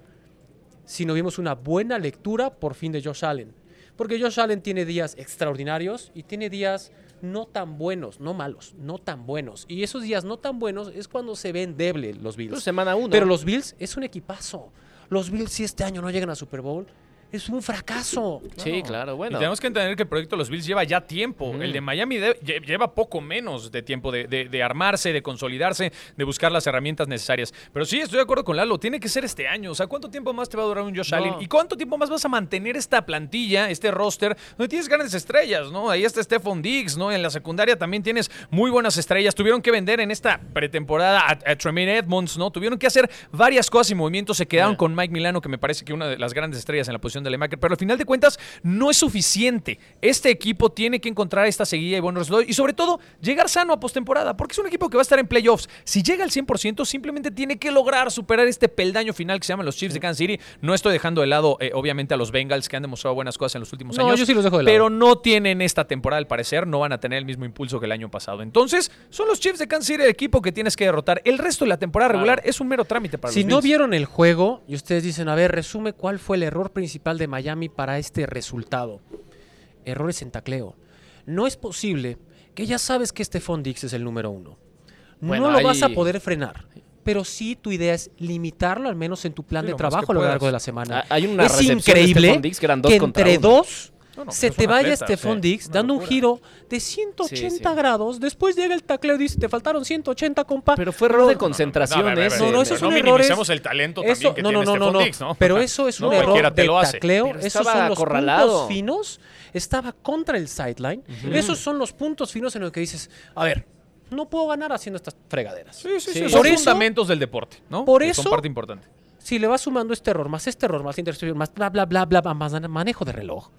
S3: sino vimos una buena lectura por fin de Josh Allen. Porque Josh Allen tiene días extraordinarios y tiene días no tan buenos, no malos, no tan buenos. Y esos días no tan buenos es cuando se ven débiles los Bills.
S1: Pues semana uno.
S3: Pero los Bills es un equipazo. Los Bills si este año no llegan a Super Bowl, es un fracaso.
S1: Sí, claro, bueno.
S2: Y tenemos que entender que el proyecto de los Bills lleva ya tiempo. El de Miami de- lleva poco menos de tiempo de, de- de armarse, de consolidarse, de buscar las herramientas necesarias. Pero sí, estoy de acuerdo con Lalo. Tiene que ser este año. O sea, ¿cuánto tiempo más te va a durar un Josh
S1: No.
S2: Allen? ¿Y cuánto tiempo más vas a mantener esta plantilla, este roster, donde tienes grandes estrellas, ¿no? Ahí está Stephon Diggs, ¿no? En la secundaria también tienes muy buenas estrellas. Tuvieron que vender en esta pretemporada a, a Tremaine Edmonds, ¿no? Tuvieron que hacer varias cosas y movimientos. Se quedaron con Mike Milano, que me parece que una de las grandes estrellas en la posición de linebacker. Pero al final de cuentas, no es suficiente. Este equipo tiene que encontrar esta seguida y buenos resultados. Y sobre todo, llegar sano a postemporada. Porque es un equipo que va a estar en playoffs. Si llega al 100%, simplemente tiene que lograr superar este peldaño final que se llama los Chiefs de Kansas City. No estoy dejando de lado, eh, obviamente, a los Bengals que han demostrado buenas cosas en los últimos
S3: No,
S2: años.
S3: yo sí los dejo de lado.
S2: Pero no tienen esta temporada, al parecer. No van a tener el mismo impulso que el año pasado. Entonces, son los Chiefs de Kansas City el equipo que tienes que derrotar. El resto de la temporada regular es un mero trámite para
S3: Si
S2: los
S3: no
S2: Bills.
S3: vieron el juego y ustedes dicen, a ver, resume cuál fue el error principal de Miami para este resultado. Errores en tacleo. No es posible que ya sabes que Stephon Dix es el número uno.
S1: Bueno,
S3: no lo
S1: ahí-
S3: vas a poder frenar. Pero sí tu idea es limitarlo al menos en tu plan
S2: Sí,
S3: de trabajo a lo largo de la semana.
S1: Hay una
S3: es
S1: de
S3: increíble
S1: Stephon Diggs que eran dos
S3: que entre
S1: uno.
S3: dos
S2: No, no,
S3: se te vaya Stephon
S2: sí,
S3: Diggs dando un giro de 180
S1: Sí, sí.
S3: grados. Después llega el tacleo y dice, te faltaron 180, compa.
S1: Pero fue error de
S3: No,
S1: concentración
S2: No.
S3: No, no, eso es un
S2: no
S3: error.
S2: minimicemos el talento
S3: Eso,
S2: también que
S3: no, no,
S2: tiene
S3: no, no,
S2: Stephon
S3: no.
S2: Diggs, ¿no?
S3: Pero eso es
S2: No,
S3: un error de tacleo.
S1: Pero
S3: Esos
S1: estaba
S3: son los
S1: acorralado.
S3: puntos finos. Estaba contra el sideline. Esos son los puntos finos en los que dices, a ver, no puedo ganar haciendo estas fregaderas.
S2: Sí, sí, sí.
S1: Sí.
S2: Son
S3: Por eso-
S2: fundamentos del deporte, ¿no?
S3: por
S2: Que son
S3: eso-
S2: parte importante.
S3: Si le vas sumando este error, más este error, más intercepción, más bla, bla, bla, bla, más manejo de reloj.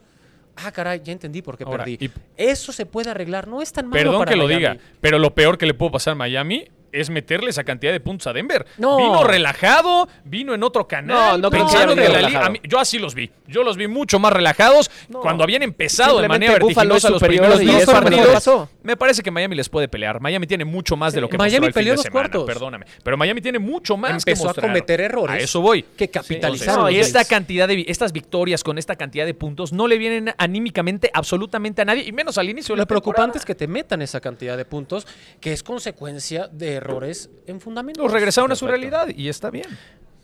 S3: Ah, caray, ya entendí por qué
S2: Ahora,
S3: perdí.
S2: y-
S3: Eso se puede arreglar, no es tan malo
S2: Perdón
S3: para
S2: que lo diga, pero lo peor que le pudo pasar a Miami es meterle esa cantidad de puntos a Denver.
S3: No.
S2: Vino relajado, vino en otro canal.
S1: No, no que
S2: pensando que
S1: venido
S2: la li-
S1: relajado.
S2: a mí- yo así los vi. Yo los vi mucho más relajados
S1: No.
S2: cuando habían empezado de manera vertiginosa los primeros dos
S1: que
S2: partidos. Me parece que Miami les puede pelear. Miami tiene mucho más de lo que
S3: Miami
S2: mostró el fin
S3: peleó
S2: de semana,
S3: cuartos.
S2: perdóname. Pero Miami tiene mucho más que
S3: Empezó a
S2: mostrar.
S3: cometer errores
S2: A eso voy.
S3: que capitalizaron.
S2: no,
S3: los
S2: y esta cantidad de estas victorias con esta cantidad de puntos no le vienen anímicamente absolutamente a nadie y menos al inicio de la
S3: Lo preocupante es que te metan esa cantidad de puntos, que es consecuencia de errores en fundamentos.
S2: Los regresaron a su realidad y está bien.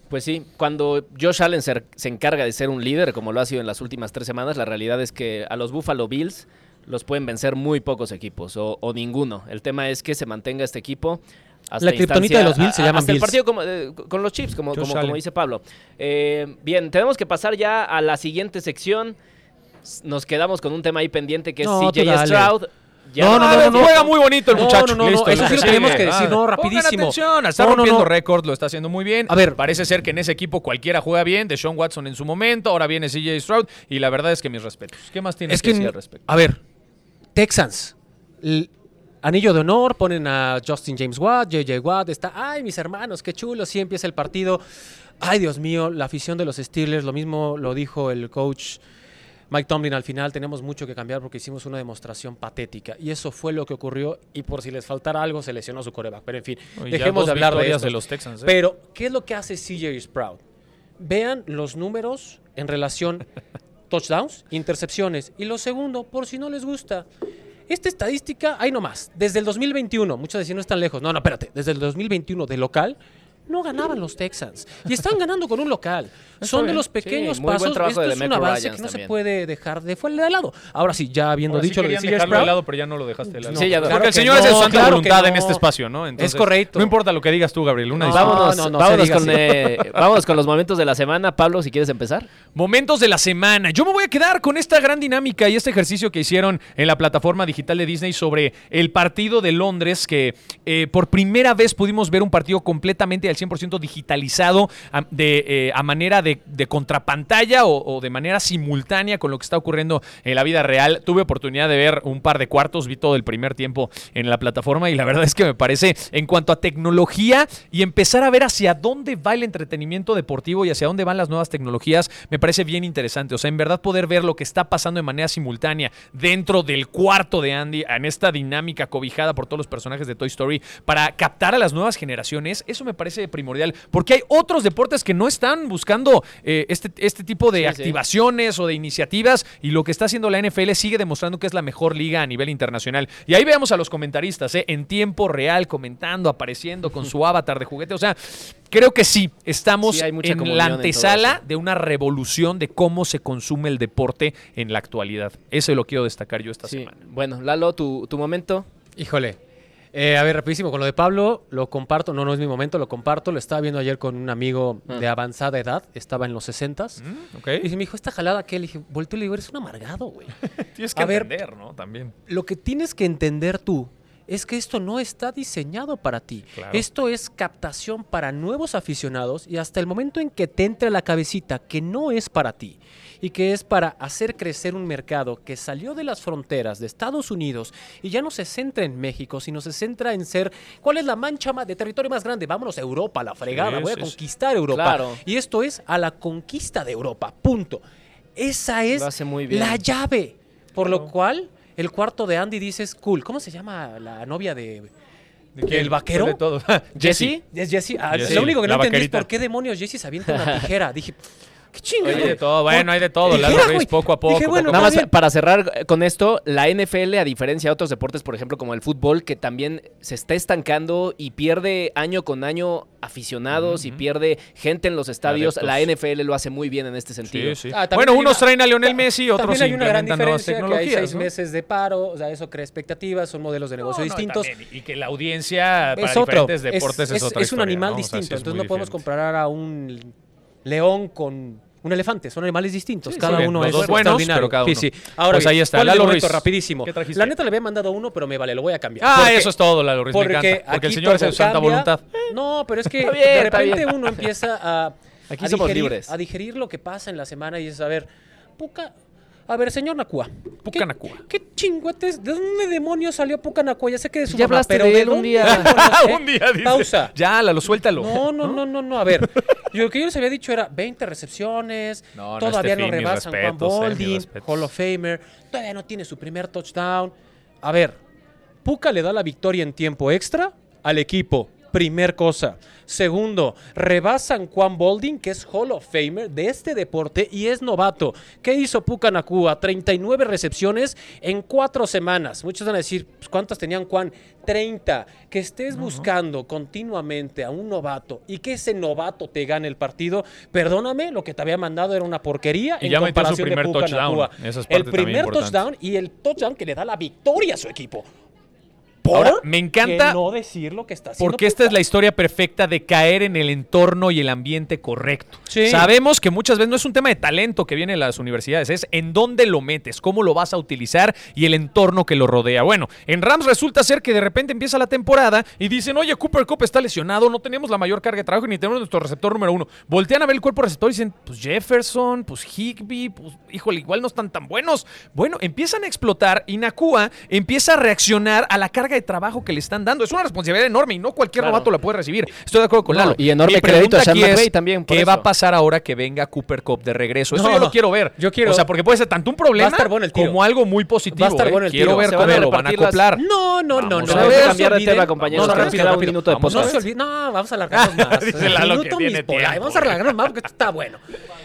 S1: Pues sí, cuando Josh Allen se, se encarga de ser un líder, como lo ha sido en las últimas tres semanas, la realidad es que a los Buffalo Bills los pueden vencer muy pocos equipos o, o ninguno. El tema es que se mantenga este equipo. Hasta
S3: La
S1: instancia-
S3: de los Bills se
S1: a- a-
S3: llaman
S1: hasta el
S3: Bills.
S1: partido como, eh, con los Chiefs, como, dice Pablo. Eh, bien, tenemos que pasar ya a la siguiente sección. nos quedamos con un tema ahí pendiente que es
S3: No, tú
S1: CJ
S3: dale.
S1: Ya
S3: No, no,
S2: Ah,
S3: no, no,
S2: juega muy bonito el muchacho.
S3: no, no, no,
S2: Listo,
S3: eso sí lo tenemos que decir, no,
S2: Pongan
S3: rapidísimo.
S2: atención, está rompiendo
S3: no.
S2: récord, lo está haciendo muy bien.
S3: A ver.
S2: Parece ser que en ese equipo cualquiera juega bien. De Sean Watson en su momento, ahora viene CJ Stroud. Y la verdad es que mis respetos. ¿Qué más tienes
S3: Es
S2: que,
S3: que,
S2: decir al respecto?
S3: a ver, Texans. l- Anillo de honor, ponen a Justin James Watt, JJ Watt, está, ay, mis hermanos, qué chulo, sí empieza el partido. Ay, Dios mío, la afición de los Steelers, lo mismo lo dijo el coach Mike Tomlin al final, tenemos mucho que cambiar porque hicimos una demostración patética. Y eso fue lo que ocurrió, y por si les faltara algo, se lesionó su coreback. Pero en fin,
S2: ya
S3: dejemos de hablar de
S2: victorias
S3: esto.
S2: de los Texans, ¿eh?
S3: Pero, ¿qué es lo que hace CJ Sprout? Vean los números en relación touchdowns, intercepciones. Y lo segundo, por si no les gusta. Esta estadística, ahí nomás, desde el 2021, muchos decían no están lejos. No, no, espérate, desde el 2021 de local, no ganaban los Texans. Y están ganando con un local. Son de los pequeños
S1: Sí,
S3: pasos. Esto es un avance que no se puede dejar de fuera de lado. Ahora sí, ya habiendo
S2: Ahora sí
S3: dicho lo de
S2: dejarlo de lado, pero ya no lo dejaste de lado.
S1: Sí, ya.
S2: Porque el
S3: que
S2: señor es
S3: no, claro que
S2: voluntad
S3: no.
S2: en este espacio, ¿no? Entonces,
S3: correcto.
S2: No importa lo que digas tú, Gabriel. Una
S1: vámonos,
S3: no, no se
S1: vámonos,
S3: diga
S1: con, eh, vámonos con los momentos de la semana. Pablo, si quieres empezar.
S2: Momentos de la semana. Yo me voy a quedar con esta gran dinámica y este ejercicio que hicieron en la plataforma digital de Disney sobre el partido de Londres, que eh, por primera vez pudimos ver un partido completamente al 100% digitalizado a, de, eh, a manera de, de contrapantalla o, o de manera simultánea con lo que está ocurriendo en la vida real. Tuve oportunidad de ver un par de cuartos, vi todo el primer tiempo en la plataforma y la verdad es que me parece en cuanto a tecnología y empezar a ver hacia dónde va el entretenimiento deportivo y hacia dónde van las nuevas tecnologías, me parece bien interesante. O sea, en verdad poder ver lo que está pasando de manera simultánea dentro del cuarto de Andy, en esta dinámica cobijada por todos los personajes de Toy Story, para captar a las nuevas generaciones, eso me parece primordial, porque hay otros deportes que no están buscando eh, este, este tipo de
S1: Sí, sí.
S2: activaciones o de iniciativas y lo que está haciendo la NFL sigue demostrando que es la mejor liga a nivel internacional. Y ahí veamos a los comentaristas, ¿eh? en tiempo real, comentando, apareciendo con su avatar de juguete. O sea, creo que sí, estamos
S1: Sí,
S2: en la antesala de una revolución de cómo se consume el deporte en la actualidad. Eso lo quiero destacar yo esta
S1: Sí.
S2: semana.
S1: Bueno, Lalo, tu, tu momento.
S3: Híjole. Eh, a ver, rapidísimo, con lo de Pablo, lo comparto, no, no es mi momento, lo comparto, lo estaba viendo ayer con un amigo
S1: Ah.
S3: de avanzada edad, estaba en los 60s.
S2: Mm, ok.
S3: Y me dijo, esta jalada que le dije, volteo y le digo, eres un amargado, güey.
S2: Tienes
S3: que A ver,
S2: entender, ¿no? También.
S3: Lo que tienes que entender tú es que esto no está diseñado para ti.
S2: Claro.
S3: Esto es captación para nuevos aficionados y hasta el momento en que te entre la cabecita que no es para ti y que es para hacer crecer un mercado que salió de las fronteras de Estados Unidos y ya no se centra en México, sino se centra en ser cuál es la mancha ma- de territorio más grande. Vámonos a Europa, a la fregada,
S2: Sí,
S3: voy a
S2: sí,
S3: conquistar Europa.
S1: Claro.
S3: Y esto es a la conquista de Europa, punto. Esa es
S1: muy bien.
S3: la llave. Por lo cual, el cuarto de Andy dices, cool. ¿Cómo se llama la novia de... ¿El vaquero?
S2: De todo.
S1: Jesse.
S3: Es Jessie. Ah,
S2: Jessie,
S3: lo único que no entendí es por qué demonios Jessie se avienta una tijera. Dije, qué chingado.
S2: Hay de todo, bueno, hay de todo, Lalo Ruiz, poco a poco,
S3: Dije, bueno,
S1: Nada más
S3: bien.
S1: para cerrar con esto, la NFL, a diferencia de otros deportes, por ejemplo, como el fútbol, que también se está estancando y pierde año con año aficionados y pierde gente en los estadios,
S2: Adeptos.
S1: la NFL lo hace muy bien en este sentido.
S2: Sí, sí.
S3: Ah,
S2: bueno, unos
S3: una-
S2: traen a Lionel Messi, otros
S3: hay una gran
S2: implementan nuevas
S3: diferencia, que hay
S2: tecnologías.
S3: seis
S2: ¿no?
S3: meses de paro, o sea, eso crea expectativas, son modelos de negocio
S2: No, no,
S3: distintos.
S2: también, y que la audiencia para
S3: es otro.
S2: diferentes deportes es,
S3: es,
S2: otra
S3: es un
S2: historia,
S3: animal
S2: ¿no? O sea, sí
S3: distinto,
S2: es
S3: entonces no podemos
S2: diferente.
S3: comparar a un león con un elefante, son animales distintos,
S2: Sí,
S3: cada
S2: sí,
S3: uno
S2: los
S3: es
S2: dos buenos,
S3: extraordinario.
S2: pero cada uno.
S3: Sí, sí. Ahora
S2: Pues ahí está,
S3: ¿cuál es mi
S2: Lalo
S3: momento?
S2: Ruiz.
S3: rapidísimo. La neta le había mandado uno, pero me vale, lo voy a cambiar.
S2: Ah,
S3: Porque-
S2: eso es todo, Lalo Ruiz, me
S3: porque
S2: encanta. Porque el señor es de santa voluntad.
S3: No, pero es que
S1: bien,
S3: de repente uno empieza a,
S1: Aquí
S3: a
S1: somos
S3: digerir,
S1: libres.
S3: a digerir lo que pasa en la semana y es a ver, Puca, a ver, señor Nakua.
S2: Puka
S3: ¿qué-
S2: Nakua.
S3: ¿Qué chingüetes? ¿De dónde demonios salió Puka Nakua? Ya sé que de su
S1: Ya
S3: mamá,
S1: hablaste
S3: pero
S1: de
S3: ¿de
S1: él un día.
S3: demonios, eh?
S2: Un día dice.
S3: Pausa.
S2: Ya, Lalo, suéltalo.
S3: No, no, no, no, no. A ver, yo, lo que yo les había dicho era 20 recepciones,
S2: No, no,
S3: todavía
S2: este
S3: no
S2: fin, mis
S3: rebasan Juan
S2: respetos, eh, mis
S3: Boldin,
S2: respetos.
S3: Hall of Famer, todavía no tiene su primer touchdown. A ver, Puka le da la victoria en tiempo extra al equipo. Primer cosa. Segundo, rebasan Juan Boldin, que es Hall of Famer de este deporte y es novato. ¿Qué hizo Puka Nakua? 39 recepciones en cuatro semanas. Muchos van a decir, pues, ¿cuántas tenían Juan? 30. Que estés buscando continuamente a un novato y que ese novato te gane el partido, perdóname, lo que te había mandado era una porquería
S2: Y
S3: en
S2: ya metió su
S3: comparación
S2: primer
S3: de
S2: touchdown.
S3: Nakua.
S2: Esa es
S3: el
S2: parte
S3: primer touchdown y el touchdown que le da la victoria a su equipo. ¿Por
S2: Ahora, me encanta
S3: no decir lo que está haciendo?
S2: porque esta es la historia perfecta de caer en el entorno y el ambiente correcto.
S3: Sí.
S2: Sabemos que muchas veces no es un tema de talento que viene de las universidades, es en dónde lo metes, cómo lo vas a utilizar y el entorno que lo rodea. Bueno, en Rams resulta ser que de repente empieza la temporada y dicen, oye, Cooper Cup está lesionado, no tenemos la mayor carga de trabajo ni tenemos nuestro receptor número uno. Voltean a ver el cuerpo receptor y dicen, pues Jefferson, pues Higby, pues híjole, igual no están tan buenos. Bueno, empiezan a explotar y Nakua empieza a reaccionar a la carga de trabajo que le están dando. Es una responsabilidad enorme y no cualquier
S1: Claro.
S2: novato la puede recibir. Estoy de acuerdo con
S1: No,
S2: Lalo.
S1: y enorme
S2: Mi
S1: crédito a Sean McVay también,
S2: ¿Qué
S1: eso.
S2: va a pasar ahora que venga Cooper Cup de regreso? Eso
S3: No,
S2: yo lo quiero ver.
S3: yo quiero-
S2: O sea, porque puede ser tanto un problema
S3: bueno
S2: como algo muy positivo.
S3: Va a estar bueno el
S2: Quiero ver cómo lo van a
S1: las-
S2: acoplar.
S3: No, no, no,
S2: Vamos
S3: no.
S2: a
S1: Tenemos
S2: ver,
S1: que cambiar de
S2: olviden.
S1: tema, compañeros.
S3: No, no,
S1: que nos
S3: rápido,
S1: queda un
S3: rápido.
S1: minuto de
S2: Vamos a
S3: No se olviden. No, vamos a alargarnos más. Pola-
S2: tiempo.
S3: Vamos a alargarnos más porque esto está bueno.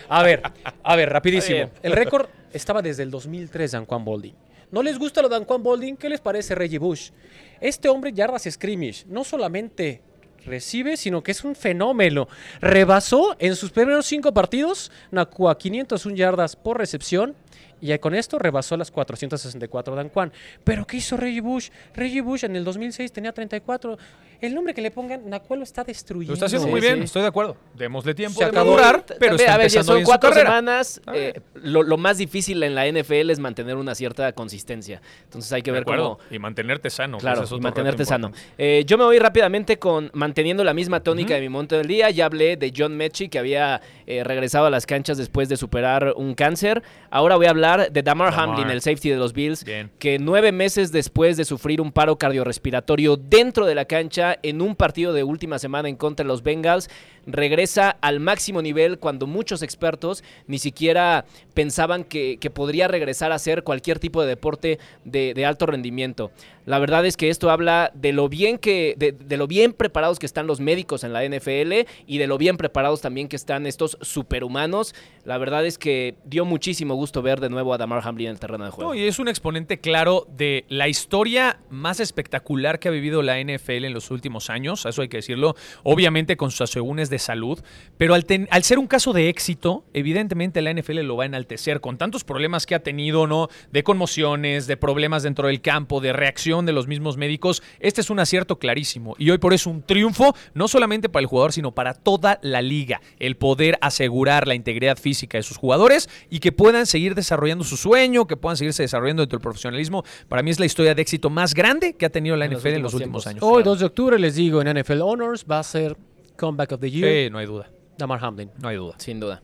S3: A ver, a ver, rapidísimo. El récord estaba desde el 2003 Dan Juan Bolding. ¿No les gusta lo de Dan Juan Bolding? ¿Qué les parece Reggie Bush? Este hombre yardas scrimmage no solamente recibe, sino que es un fenómeno. Rebasó en sus primeros cinco partidos Nakua 501 yardas por recepción y con esto rebasó las 464 Dan Juan. ¿Pero qué hizo Reggie Bush? Reggie Bush en el 2006 tenía 34. El nombre que le pongan, Nakua lo está destruyendo.
S2: Lo está haciendo
S1: Sí,
S2: muy bien,
S1: sí.
S2: estoy de acuerdo. Démosle tiempo
S3: Se
S2: de
S3: acabó.
S2: madurar, pero está
S1: a ver, ya
S2: empezando
S1: son
S2: bien
S1: cuatro semanas. Eh, lo, lo más difícil en la NFL es mantener una cierta consistencia. Entonces hay que
S2: De
S1: ver
S2: acuerdo.
S1: cómo.
S2: Y mantenerte sano. que
S1: Claro, y mantenerte sano. Eh, yo me voy rápidamente con manteniendo la misma tónica de mi monte del día. Ya hablé de John Mechie, que había eh, regresado a las canchas después de superar un cáncer. Ahora voy a hablar de Damar,
S2: Damar.
S1: Hamlin, el safety de los Bills,
S2: Bien.
S1: que nueve meses después de sufrir un paro cardiorrespiratorio dentro de la cancha en un partido de última semana en contra de los Bengals, regresa al máximo nivel cuando muchos expertos ni siquiera pensaban que, que podría regresar a hacer cualquier tipo de deporte de, de alto rendimiento. La verdad es que esto habla de lo bien que, de, de lo bien preparados que están los médicos en la NFL y de lo bien preparados también que están estos superhumanos. La verdad es que dio muchísimo gusto ver de nuevo a Damar Hamlin en el terreno de juego.
S2: Y es un exponente claro de la historia más espectacular que ha vivido la NFL en los últimos años, eso hay que decirlo, obviamente con sus asegúnes de salud, pero al, ten- al ser un caso de éxito, evidentemente la NFL lo va a enaltecer con tantos problemas que ha tenido, ¿no? De conmociones, de problemas dentro del campo, de reacción de los mismos médicos, este es un acierto clarísimo y hoy por eso un triunfo, no solamente para el jugador, sino para toda la liga, el poder asegurar la integridad física de sus jugadores y que puedan seguir desarrollando su sueño, que puedan seguirse desarrollando dentro del profesionalismo. Para mí es la historia de éxito más grande que ha tenido la
S1: En los
S2: NFL en los
S1: últimos
S2: últimos
S1: tiempos.
S2: años.
S3: Hoy, 2 de octubre, les digo, en NFL Honors va a ser Comeback of the Year,
S2: Sí, no hay duda,
S3: Damar Hamlin.
S2: no hay duda.
S1: Sin duda.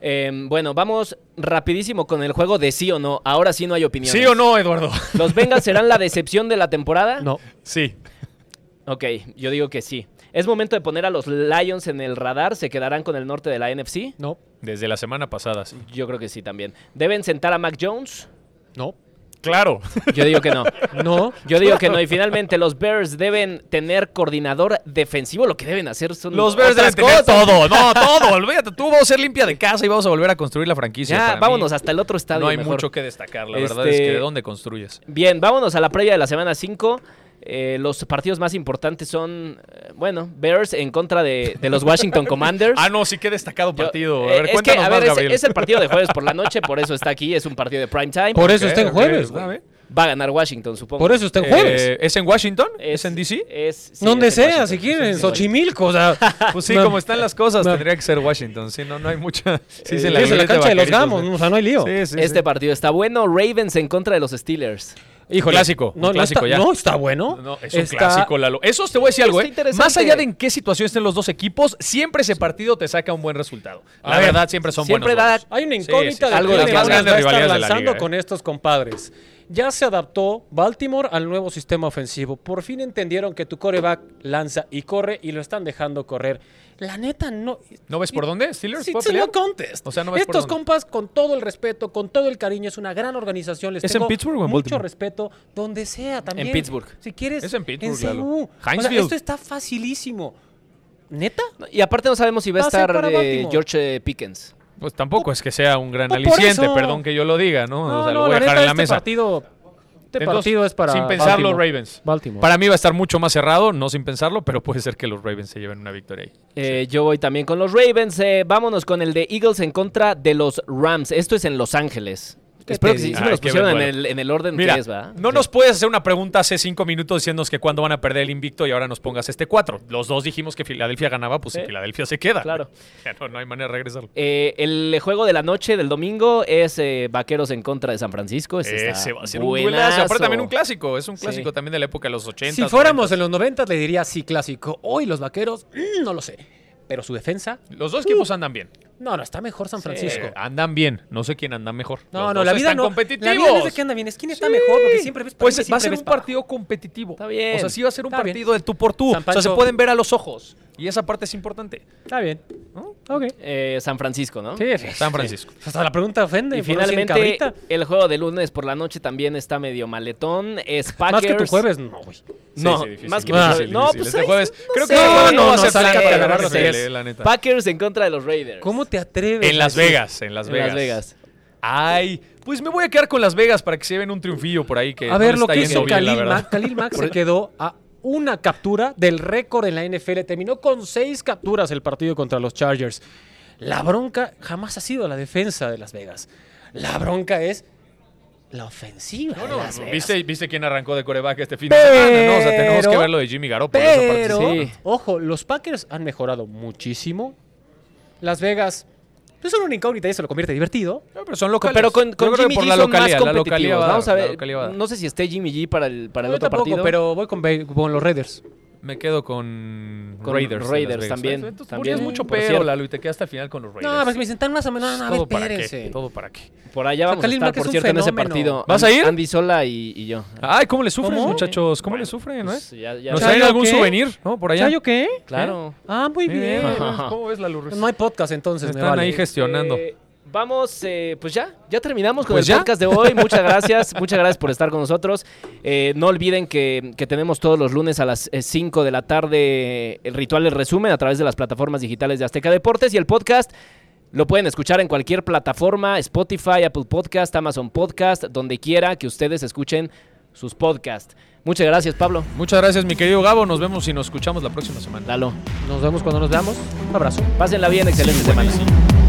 S1: Eh, bueno, vamos rapidísimo con el juego de sí o no. Ahora sí no hay opinión.
S2: ¿Sí o no, Eduardo?
S1: ¿Los Bengals serán la decepción de la temporada?
S3: No.
S2: Sí.
S1: Ok, yo digo que sí. ¿Es momento de poner a los Lions en el radar? ¿Se quedarán con el norte de la NFC?
S3: No.
S2: Desde la semana pasada, sí.
S1: Yo creo que sí también. ¿Deben sentar a Mac Jones?
S3: No.
S2: Claro.
S1: Yo digo que no.
S3: No.
S1: Yo digo que no. Y finalmente, los Bears deben tener coordinador defensivo. Lo que deben hacer son
S2: Los Bears deben tener todo, no, todo. Olvídate, tú vamos a ser limpia de casa y vamos a volver a construir la franquicia.
S1: Ya,
S2: Para mí,
S1: vámonos hasta el otro estadio.
S2: No hay
S1: mejor.
S2: mucho que destacar, la verdad
S1: Este-
S2: es que de dónde construyes.
S1: Bien, vámonos a la previa de la semana 5. Eh, los partidos más importantes son, eh, bueno, Bears en contra de, de los Washington Commanders.
S2: Ah, no, sí que destacado
S1: Yo-
S2: partido.
S1: eh,
S2: A ver,
S1: es que,
S2: cuéntanos
S1: a
S2: más,
S1: ver, es,
S2: Gabriel.
S1: es el partido de jueves por la noche, por eso está aquí, es un partido de prime time.
S3: Por eso está en jueves, güey.
S1: Va a ganar Washington, supongo.
S3: Por eso está en jueves.
S2: Eh, ¿Es en Washington? ¿Es, en DC?
S1: Es, sí,
S3: Donde
S1: es
S3: sea,
S1: Washington.
S3: si quieren, en
S1: Sí,
S3: Xochimilco, o sea.
S2: Pues sí,
S3: No.
S2: como están las cosas,
S3: No.
S2: tendría que ser Washington. Sí, no, no hay mucha. Sí,
S1: Eh,
S2: se
S3: Es en la cancha de los gamos, o sea, no hay lío.
S2: Sí, sí,
S1: Este
S2: sí.
S1: partido está bueno. Ravens en contra de los Steelers.
S3: Híjole.
S2: clásico,
S3: No, no
S2: clásico
S3: está,
S2: ya.
S3: no, está bueno.
S2: No, es un
S3: Está-
S2: clásico, Lalo. Eso te voy a decir algo, ¿eh? Más allá de en qué situación estén los dos equipos, siempre ese partido te saca un buen resultado.
S3: A
S2: La
S3: ver,
S2: verdad, siempre son
S1: siempre
S2: buenos.
S1: da-.
S3: Hay una
S2: Sí,
S3: incógnita
S2: sí,
S3: de
S1: algo de las
S2: grandes rivalidades de la liga, ¿eh?
S3: con estos compadres. Ya se adaptó Baltimore al nuevo sistema ofensivo. Por fin entendieron que tu coreback lanza y corre y lo están dejando correr. La neta, no.
S2: ¿No ves por dónde? ¿Steelers
S3: Sí,
S2: pelear?
S3: no contest.
S2: O sea, no ves por
S3: Estos
S2: dónde.
S3: compas, con todo el respeto, con todo el cariño, es una gran organización. Les
S2: ¿Es en
S3: tengo
S2: Pittsburgh o en
S3: mucho respeto, donde sea también.
S1: En Pittsburgh.
S3: Si quieres.
S2: Es en Pittsburgh, Lalo.
S3: CU. O sea,
S2: Hinesfield.
S3: esto está facilísimo. ¿Neta?
S1: Y aparte no sabemos si va a
S3: Va a ser
S1: estar eh. George Pickens.
S2: Pues tampoco es que sea un gran
S3: Por
S2: aliciente,
S3: eso.
S2: perdón que yo lo diga, ¿no?
S3: No,
S2: o sea,
S3: no,
S2: lo voy a dejar en la
S3: este
S2: mesa.
S3: Partido, este
S2: Entonces,
S3: partido es para.
S2: Sin pensarlo,
S3: Baltimore.
S2: Ravens.
S3: Baltimore.
S2: Para mí va a estar mucho más cerrado, no sin pensarlo, pero puede ser que los Ravens se lleven una victoria ahí.
S1: Eh, Yo voy también con los Ravens. Eh, vámonos con el de Eagles en contra de los Rams. Esto es en Los Ángeles.
S3: ¿Qué
S1: Espero que sí, sí me los pusieron en el, en el orden
S2: Mira,
S1: que es, ¿verdad?
S2: no nos puedes hacer una pregunta hace cinco minutos diciéndonos que cuándo van a perder el invicto y ahora nos pongas este cuatro. Los dos dijimos que Filadelfia ganaba, pues
S1: Sí.
S2: Filadelfia se queda.
S1: Claro.
S2: Ya no, no hay manera de regresarlo.
S1: Eh, el juego de la noche del domingo es eh, Vaqueros en contra de San Francisco. Ese,
S2: Ese va a ser un
S1: buenazo.
S2: duelazo. Aparte también un clásico. Es un
S1: Sí.
S2: clásico también de la época de los 80.
S3: Si fuéramos en los 90 le diría sí clásico. Hoy los vaqueros, mm, no lo sé. Pero su defensa,
S2: Los dos equipos andan bien.
S3: No, no, está mejor San Francisco.
S2: Andan bien. No sé quién anda mejor.
S3: No,
S2: Los
S3: no, la vida
S2: están
S3: no.
S2: competitivos.
S3: La vida no es de que anda bien, es quién está
S2: Sí.
S3: mejor, porque siempre ves
S2: Pues va a ser un partido competitivo.
S1: Está bien.
S2: O sea, sí va a ser un
S3: Está bien.
S2: partido de tú por tú. O sea, se pueden ver a los ojos. Y esa parte es importante.
S3: Está bien.
S2: ¿no?
S3: Ok.
S1: Eh, San Francisco, ¿no?
S3: Sí,
S2: San Francisco.
S3: Hasta la pregunta ofende.
S1: Y
S3: no
S1: finalmente, el juego de lunes por la noche también está medio maletón. Es Packers.
S3: Más que tu jueves, no, güey.
S1: No,
S2: Sí, sí,
S1: más que mi
S2: difícil,
S1: jueves. No, pues
S2: este jueves.
S1: no
S2: creo
S1: sé.
S2: que
S3: No,
S2: no
S3: no,
S2: para
S3: agarrar
S2: la neta.
S1: Packers en contra de los Raiders.
S3: ¿Cómo te atreves?
S2: En Las Vegas, en Las
S1: En
S2: Vegas.
S1: Las Vegas.
S2: Ay, pues me voy a quedar con Las Vegas para que se lleven un triunfillo por ahí que
S3: A
S2: no
S3: ver, lo
S2: está
S3: que hizo Khalil. Mack. Khalil Mack se quedó a una captura del récord en la NFL. Terminó con seis capturas el partido contra los Chargers. La bronca jamás ha sido la defensa de Las Vegas. La bronca es la ofensiva
S2: No,
S3: de
S2: no,
S3: Las Vegas.
S2: ¿viste, ¿viste quién arrancó de coreback este fin de semana? No, o sea, tenemos que ver lo de Jimmy Garoppolo. esa parte
S3: Pero,
S2: sí.
S3: ojo, los Packers han mejorado muchísimo. Las Vegas es una incógnita y eso lo convierte divertido.
S2: No, pero son locales.
S1: Pero con, con Jimmy
S2: por
S1: G
S2: la
S1: son
S2: localidad,
S1: más
S2: la
S1: competitivos.
S2: va a dar,
S1: Vamos a ver. No sé si esté Jimmy G para el, para el
S3: Yo
S1: otro
S3: tampoco,
S1: partido.
S3: pero voy con, con los Raiders.
S2: Me quedo con,
S1: Con
S2: Raiders.
S1: Raiders
S2: Vegas.
S1: también,
S2: Entonces,
S1: también,
S2: ponías mucho pero,
S1: cierto.
S2: Lalo, y te quedaste al final con los Raiders.
S3: No, pues me dicen tan más o menos. No, no,
S2: ¿Todo para
S3: espérense.
S2: qué? ¿Todo para qué?
S1: Por allá vamos a
S3: Khalil
S1: estar,
S3: es
S1: por
S3: un
S1: cierto, en ese partido.
S2: ¿Vas a ir?
S1: Andy Sola y, y yo.
S2: Ay, ¿cómo le sufren,
S3: ¿Cómo?
S2: muchachos? ¿Cómo
S1: Bueno,
S2: le sufren, no
S1: Pues
S2: eh?
S1: ya- ya-
S2: ¿Nos
S3: ¿Ya
S2: traen algún
S3: qué?
S2: souvenir? ¿No? Por allá.
S3: ¿Ya yo qué?
S1: Claro.
S3: Ah, muy bien.
S2: ¿Cómo ves la Lurres?
S3: No hay podcast entonces, me
S2: Están ahí gestionando.
S1: Eh, vamos, eh, pues ya, ya terminamos con
S2: Pues
S1: el
S2: ya.
S1: podcast de hoy. Muchas gracias, muchas gracias por estar con nosotros. Eh, no olviden que, que tenemos todos los lunes a las 5 de la tarde el ritual del resumen a través de las plataformas digitales de Azteca Deportes y el podcast. Lo pueden escuchar en cualquier plataforma, Spotify, Apple Podcast, Amazon Podcast, donde quiera que ustedes escuchen sus podcasts. Muchas gracias, Pablo.
S2: Muchas gracias, mi querido Gabo. Nos vemos y nos escuchamos la próxima semana.
S1: Lalo.
S3: Nos vemos cuando nos veamos. Un abrazo.
S1: Pásenla bien, excelente semana.
S2: Buenísimo.